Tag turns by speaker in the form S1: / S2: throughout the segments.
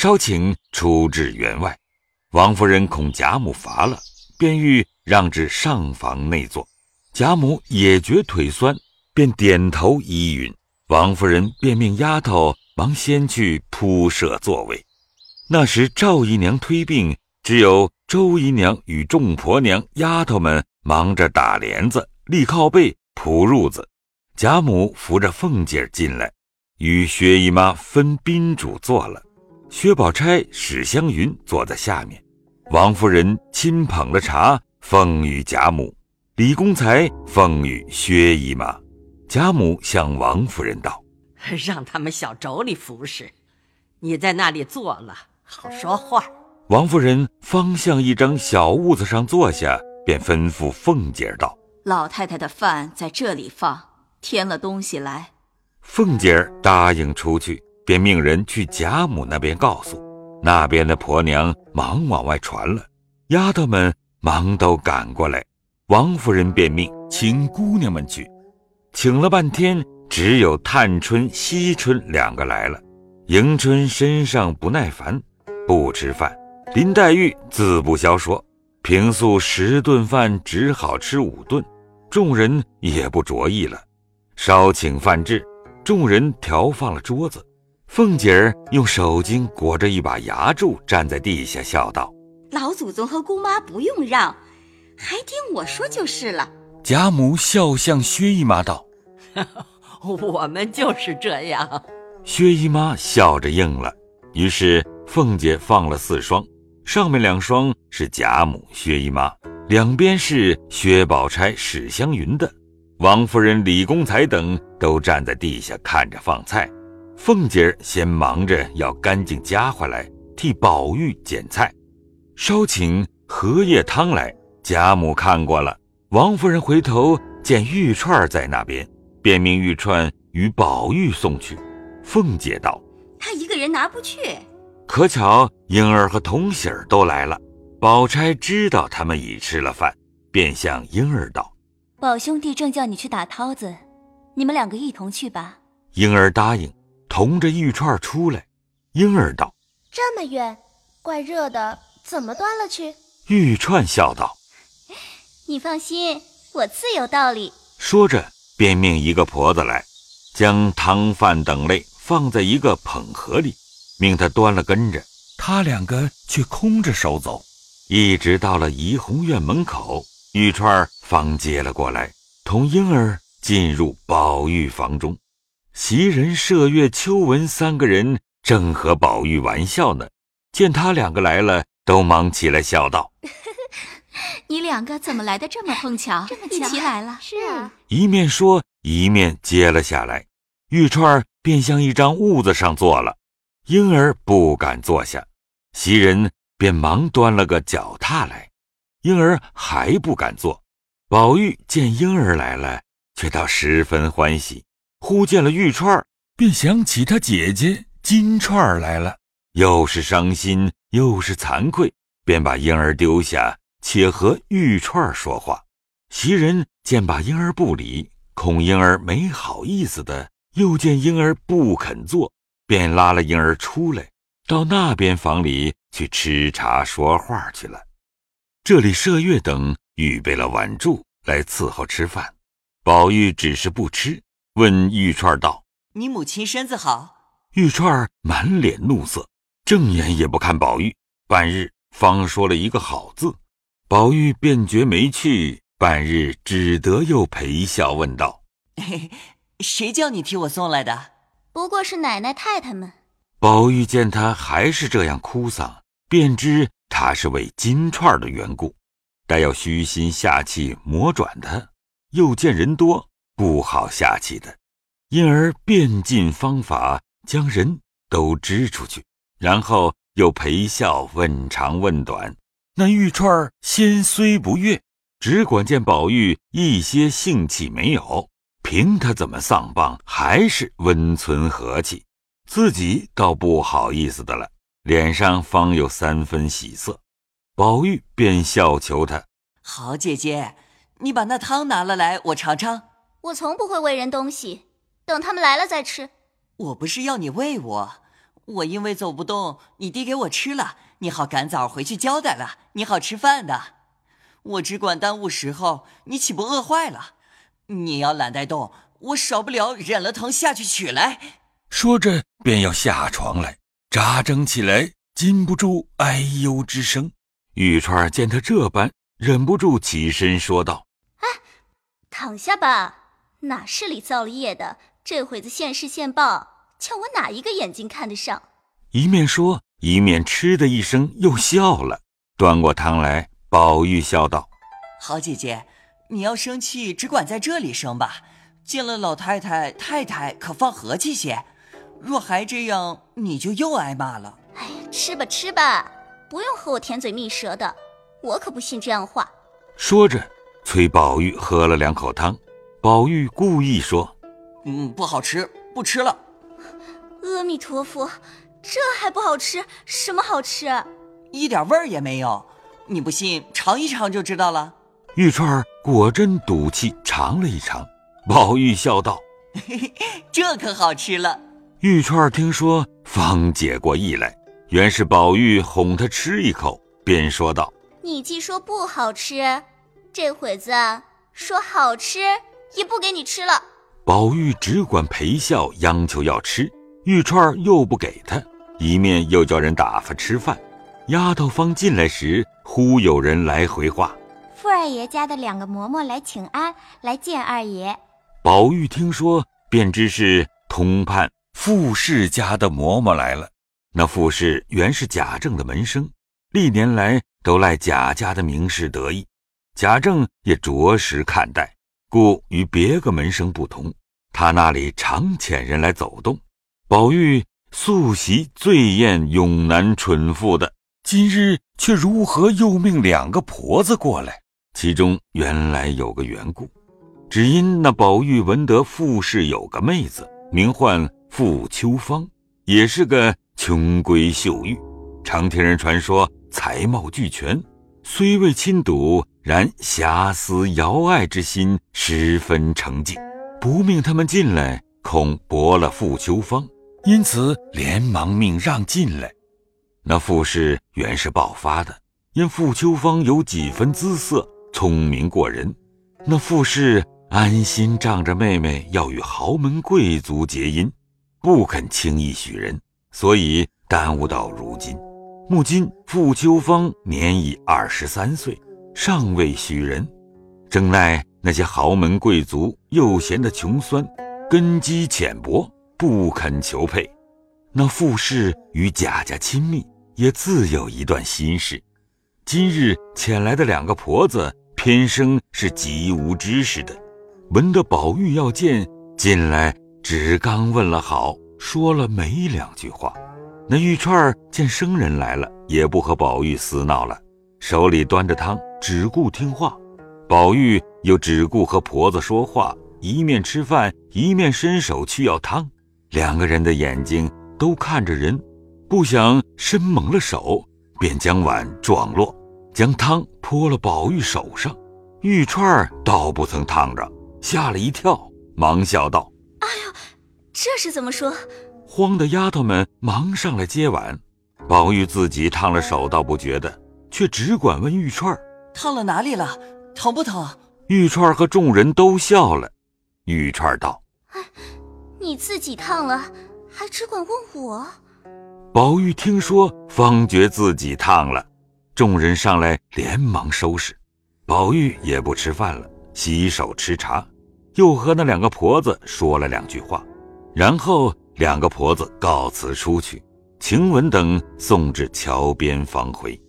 S1: 稍请出至园外。王夫人恐贾母乏了，便欲让至上房内坐。贾母也觉腿酸，便点头依允。王夫人便命丫头忙先去铺设座位。那时赵姨娘推病，只有周姨娘与众婆娘、丫头们忙着打帘子、立靠背、铺褥子。贾母扶着凤姐进来，与薛姨妈分宾主坐了。薛宝钗、史湘云坐在下面。王夫人亲捧了茶，奉与贾母；李公才奉与薛姨妈。贾母向王夫人道：“
S2: 让他们小妯娌服侍，你在那里坐了。”好说话。
S1: 王夫人方向一张小屋子上坐下，便吩咐凤姐道：“
S3: 老太太的饭在这里放，添了东西来。”
S1: 凤姐答应出去，便命人去贾母那边告诉。那边的婆娘忙往外传了，丫头们忙都赶过来。王夫人便命请姑娘们去，请了半天，只有探春、惜春两个来了。迎春身上不耐烦。不吃饭，林黛玉自不消说。平素十顿饭只好吃五顿，众人也不着意了。稍请饭至，众人调放了桌子。凤姐儿用手巾裹着一把牙柱，站在地下笑道：“
S4: 老祖宗和姑妈不用让，还听我说就是了。”
S1: 贾母笑向薛姨妈道：“
S2: 我们就是这样。”
S1: 薛姨妈笑着应了。于是。凤姐放了四双，上面两双是贾母、薛姨妈，两边是薛宝钗、史湘云的。王夫人、李公才等都站在地下看着放菜。凤姐儿先忙着要干净家伙来，替宝玉捡菜。稍请荷叶汤来，贾母看过了。王夫人回头见玉串在那边，便命玉串与宝玉送去。凤姐道：“
S4: 他一个人拿不去。”
S1: 可巧英儿和童喜儿都来了，宝钗知道他们已吃了饭，便向英儿道：“
S5: 宝兄弟正叫你去打涛子，你们两个一同去吧。”
S1: 英儿答应，同着玉串出来。婴儿道：“
S6: 这么远，怪热的，怎么端了去？”
S1: 玉串笑道：“
S6: 你放心，我自有道理。”
S1: 说着，便命一个婆子来，将汤饭等类放在一个捧盒里。命他端了跟着，他两个却空着手走，一直到了怡红院门口，玉串方接了过来，同婴儿进入宝玉房中。袭人、麝月、秋纹三个人正和宝玉玩笑呢，见他两个来了，都忙起来笑道：“
S3: 你两个怎么来的这么碰巧？
S6: 这么巧
S3: 一起来了？
S6: 是啊。”
S1: 一面说，一面接了下来，玉串便向一张褥子上坐了。婴儿不敢坐下，袭人便忙端了个脚踏来。婴儿还不敢坐。宝玉见婴儿来了，却倒十分欢喜。忽见了玉串，便想起他姐姐金钏来了，又是伤心又是惭愧，便把婴儿丢下，且和玉串说话。袭人见把婴儿不理，恐婴儿没好意思的，又见婴儿不肯坐。便拉了婴儿出来，到那边房里去吃茶说话去了。这里麝月等预备了碗箸来伺候吃饭。宝玉只是不吃，问玉串道：“
S7: 你母亲身子好？”
S1: 玉串满脸怒色，正眼也不看宝玉，半日方说了一个好字。宝玉便觉没趣，半日只得又陪笑问道：“
S7: 谁叫你替我送来的？”
S6: 不过是奶奶太太们。
S1: 宝玉见他还是这样哭丧，便知他是为金钏的缘故，待要虚心下气磨转他。又见人多，不好下气的，因而变尽方法将人都支出去，然后又陪笑问长问短。那玉钏先虽不悦，只管见宝玉一些性气没有。凭他怎么丧棒，还是温存和气，自己倒不好意思的了，脸上方有三分喜色。宝玉便笑求他：“
S7: 好姐姐，你把那汤拿了来，我尝尝。
S6: 我从不会喂人东西，等他们来了再吃。
S7: 我不是要你喂我，我因为走不动，你递给我吃了，你好赶早回去交代了，你好吃饭的。我只管耽误时候，你岂不饿坏了？你要懒带动，我少不了忍了疼下去取来。
S1: 说着便要下床来，扎挣起来，禁不住哎呦之声。玉串见他这般，忍不住起身说道：“
S6: 哎，躺下吧，哪是里造了业的？这会子现世现报，叫我哪一个眼睛看得上？”
S1: 一面说，一面嗤的一声又笑了，端过汤来。宝玉笑道：“
S7: 好姐姐，你要生气，只管在这里生吧。见了老太太、太太，可放和气些。若还这样，你就又挨骂了。”
S6: 哎呀，吃吧吃吧，不用和我甜嘴蜜舌的，我可不信这样话。
S1: 说着，催宝玉喝了两口汤。宝玉故意说：“
S7: 嗯，不好吃，不吃了。”
S6: 阿弥陀佛，这还不好吃？什么好吃？
S7: 一点味儿也没有。你不信，尝一尝就知道了。
S1: 玉钏果真赌气尝了一尝，宝玉笑道：“
S7: 这可好吃了。”
S1: 玉钏听说，方解过意来，原是宝玉哄她吃一口，便说道：“
S6: 你既说不好吃，这会子说好吃也不给你吃了。”
S1: 宝玉只管陪笑，央求要吃，玉串又不给他，一面又叫人打发吃饭。丫头方进来时，忽有人来回话：“
S6: 富二爷家的两个嬷嬷来请安，来见二爷。”
S1: 宝玉听说，便知是通判傅氏家的嬷嬷来了。那傅氏原是贾政的门生，历年来都赖贾家的名士得意，贾政也着实看待，故与别个门生不同，他那里常遣人来走动。宝玉素习醉宴永难蠢妇的。今日却如何又命两个婆子过来？其中原来有个缘故，只因那宝玉闻得傅氏有个妹子，名唤傅秋芳，也是个穷闺秀玉，常听人传说才貌俱全，虽未亲睹，然遐思遥爱之心十分澄净，不命他们进来，恐驳了傅秋芳，因此连忙命让进来。那傅氏原是暴发的，因傅秋芳有几分姿色，聪明过人。那傅氏安心仗着妹妹要与豪门贵族结姻，不肯轻易许人，所以耽误到如今。目今傅秋芳年已二十三岁，尚未许人，正奈那些豪门贵族又嫌得穷酸，根基浅薄，不肯求配。那傅氏与贾家亲密，也自有一段心事。今日遣来的两个婆子，偏生是极无知识的。闻得宝玉要见，进来只刚问了好，说了没两句话。那玉钏见生人来了，也不和宝玉厮闹了，手里端着汤，只顾听话。宝玉又只顾和婆子说话，一面吃饭，一面伸手去要汤。两个人的眼睛。都看着人，不想伸猛了手，便将碗撞落，将汤泼了宝玉手上。玉钏倒不曾烫着，吓了一跳，忙笑道：“
S6: 哎呦，这是怎么说？”
S1: 慌的丫头们忙上来接碗。宝玉自己烫了手，倒不觉得，却只管问玉钏：“
S7: 烫了哪里了？疼不疼？”
S1: 玉串和众人都笑了。玉串道：“
S6: 哎，你自己烫了。”还只管问我，
S1: 宝玉听说，方觉自己烫了。众人上来连忙收拾，宝玉也不吃饭了，洗手吃茶，又和那两个婆子说了两句话，然后两个婆子告辞出去，晴雯等送至桥边方回。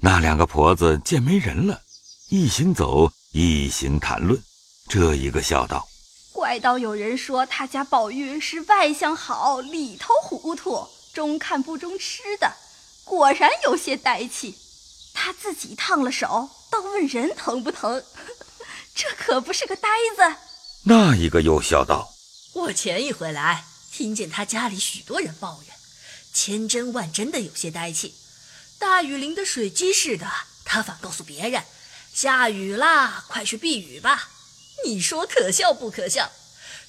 S1: 那两个婆子见没人了，一行走，一行谈论。这一个笑道。
S8: 怪道有人说他家宝玉是外向好，里头糊涂，中看不中吃的，果然有些呆气。他自己烫了手，倒问人疼不疼，这可不是个呆子。
S1: 那一个又笑道：“
S9: 我前一回来，听见他家里许多人抱怨，千真万真的有些呆气。大雨淋得水鸡似的，他反告诉别人，下雨啦，快去避雨吧。”你说可笑不可笑？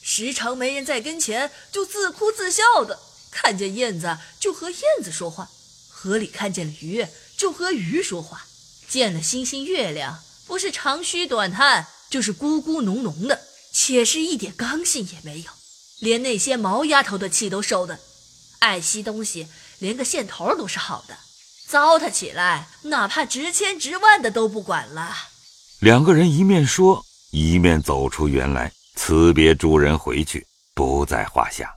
S9: 时常没人在跟前，就自哭自笑的，看见燕子就和燕子说话；河里看见了鱼，就和鱼说话。见了星星月亮，不是长吁短叹，就是咕咕哝哝的，且是一点刚性也没有，连那些毛丫头的气都受的。爱惜东西，连个线头都是好的。糟蹋起来，哪怕值千值万的都不管了。
S1: 两个人一面说，一面走出园来，辞别诸人回去，不在话下。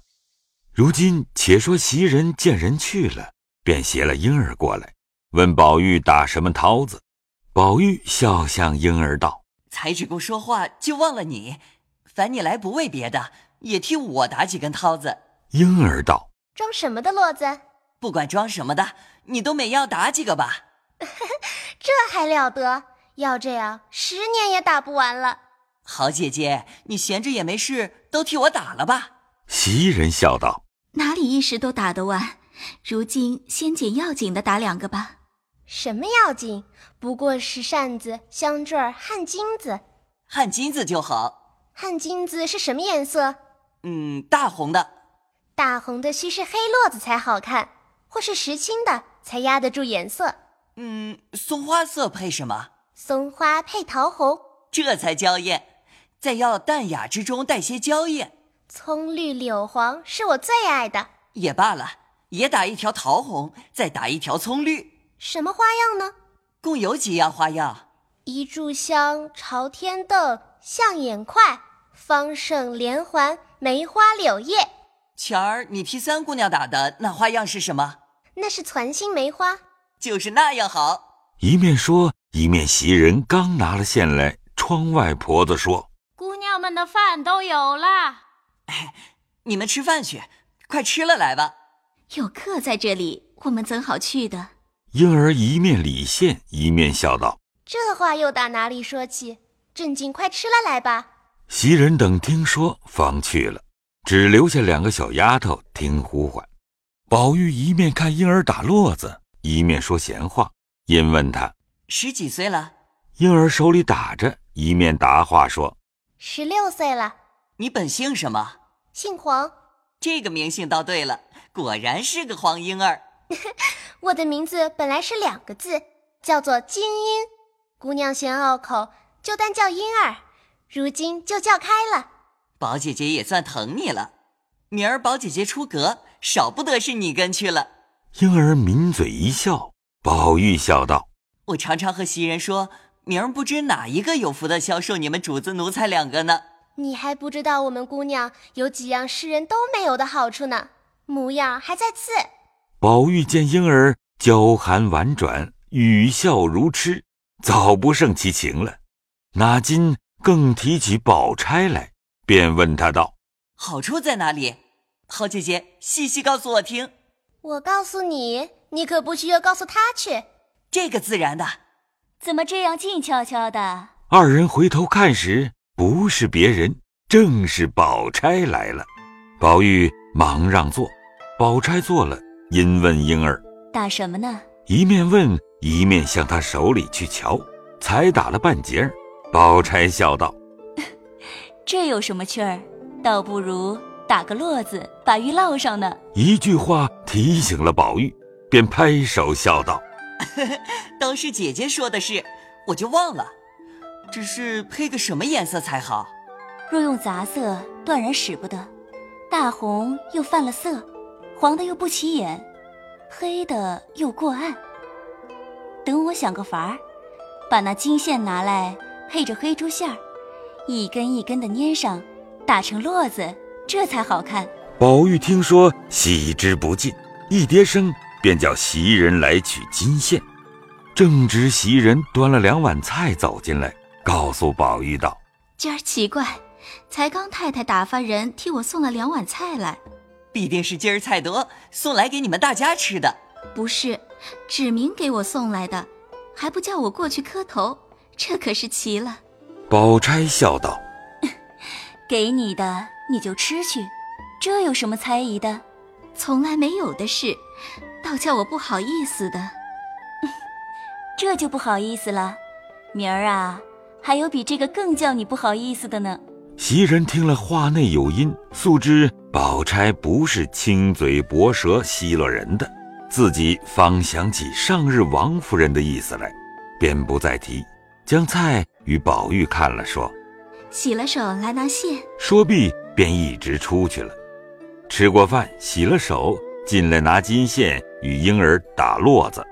S1: 如今且说袭人见人去了，便携了婴儿过来，问宝玉打什么涛子。宝玉笑向婴儿道：“
S7: 才只顾说话，就忘了你。烦你来不为别的，也替我打几根涛子。”
S1: 婴儿道：“
S6: 装什么的骡子？
S7: 不管装什么的，你都每样打几个吧。
S6: 这还了得！要这样，十年也打不完了。
S7: 好姐姐，你闲着也没事，都替我打了吧。”
S1: 袭人笑道：“
S3: 哪里一时都打得完？如今先捡要紧的打两个吧。”
S6: 什么要紧？不过是扇子、香坠、汗巾子。
S7: 汗巾子就好。
S6: 汗巾子是什么颜色？
S7: 嗯，大红的。
S6: 大红的须是黑络子才好看，或是石青的才压得住颜色。
S7: 嗯，松花色配什么？
S6: 松花配桃红，
S7: 这才娇艳。再要淡雅之中带些娇艳。
S6: 葱绿柳黄是我最爱的。
S7: 也罢了，也打一条桃红，再打一条葱绿。
S6: 什么花样呢？
S7: 共有几样花样：
S6: 一炷香、朝天凳、象眼块、方胜连环、梅花柳叶。
S7: 前儿你替三姑娘打的那花样是什么？
S6: 那是攒心梅花，
S7: 就是那样好。
S1: 一面说，一面袭人刚拿了线来。窗外婆子说：“
S10: 姑娘们的饭都有了，
S7: 哎，你们吃饭去，快吃了来吧。
S3: 有客在这里，我们怎好去的？”
S1: 婴儿一面理线，一面笑道：“
S6: 这话又打哪里说起？正经快吃了来吧。”
S1: 袭人等听说，方去了，只留下两个小丫头听呼唤。宝玉一面看婴儿打络子，一面说闲话，因问他
S7: 十几岁了。
S1: 婴儿手里打着，一面答话说：“
S6: 十六岁了。”
S7: 你本姓什么？
S6: 姓黄。
S7: 这个名姓倒对了，果然是个黄婴儿。
S6: 我的名字本来是两个字，叫做金英。姑娘嫌拗口，就单叫婴儿。如今就叫开了。
S7: 宝姐姐也算疼你了。明儿宝姐姐出阁，少不得是你跟去了。
S1: 婴儿抿嘴一笑。宝玉笑道：“
S7: 我常常和袭人说，明儿不知哪一个有福的销售你们主子奴才两个呢。
S6: 你还不知道我们姑娘有几样世人都没有的好处呢，模样还在次。”
S1: 宝玉见婴儿娇含婉转，语笑如痴，早不胜其情了。哪今更提起宝钗来，便问他道：“
S7: 好处在哪里？好姐姐，细细告诉我听。”
S6: 我告诉你，你可不许又告诉他去。
S7: 这个自然的。
S5: 怎么这样静悄悄的？
S1: 二人回头看时，不是别人，正是宝钗来了。宝玉忙让座，宝钗坐了。因问婴儿
S5: 打什么呢？
S1: 一面问，一面向他手里去瞧。才打了半截儿，宝钗笑道：“
S5: 这有什么趣儿？倒不如打个络子，把鱼烙上呢。”
S1: 一句话提醒了宝玉，便拍手笑道：“
S7: 都是姐姐说的事，我就忘了。只是配个什么颜色才好？
S5: 若用杂色，断然使不得。大红又犯了色。”黄的又不起眼，黑的又过暗。等我想个法儿，把那金线拿来配着黑珠线儿，一根一根的粘上，打成络子，这才好看。
S1: 宝玉听说，喜之不尽，一叠声便叫袭人来取金线。正值袭人端了两碗菜走进来，告诉宝玉道：“
S3: 今儿奇怪，才刚太太打发人替我送了两碗菜来。”
S7: 必定是今儿菜多，送来给你们大家吃的。
S3: 不是，指明给我送来的，还不叫我过去磕头，这可是奇了。
S1: 宝钗笑道：“
S5: 给你的你就吃去，这有什么猜疑的？
S3: 从来没有的事，倒叫我不好意思的。
S5: 这就不好意思了。明儿啊，还有比这个更叫你不好意思的呢。”
S1: 袭人听了话内有音，素知宝钗不是轻嘴薄舌奚落人的，自己方想起上日王夫人的意思来，便不再提，将菜与宝玉看了，说：“
S3: 洗了手来拿线。”
S1: 说毕，便一直出去了。吃过饭，洗了手，进来拿金线与婴儿打络子。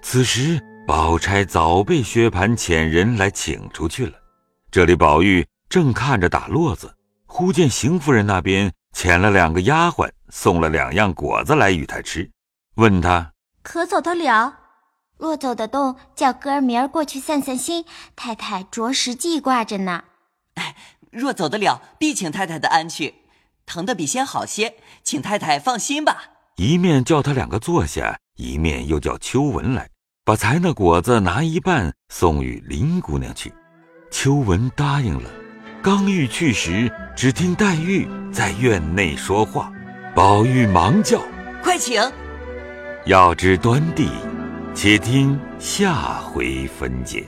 S1: 此时，宝钗早被薛蟠遣人来请出去了。这里，宝玉正看着打络子，忽见邢夫人那边。遣了两个丫鬟，送了两样果子来与他吃，问他
S6: 可走得了？若走得动，叫哥儿明儿过去散散心。太太着实记挂着呢。
S7: 哎，若走得了，必请太太的安去。疼得比先好些，请太太放心吧。
S1: 一面叫他两个坐下，一面又叫秋文来，把才那果子拿一半送与林姑娘去。秋文答应了。刚欲去时，只听黛玉在院内说话，宝玉忙叫：“
S7: 快请！”
S1: 要知端地，且听下回分解。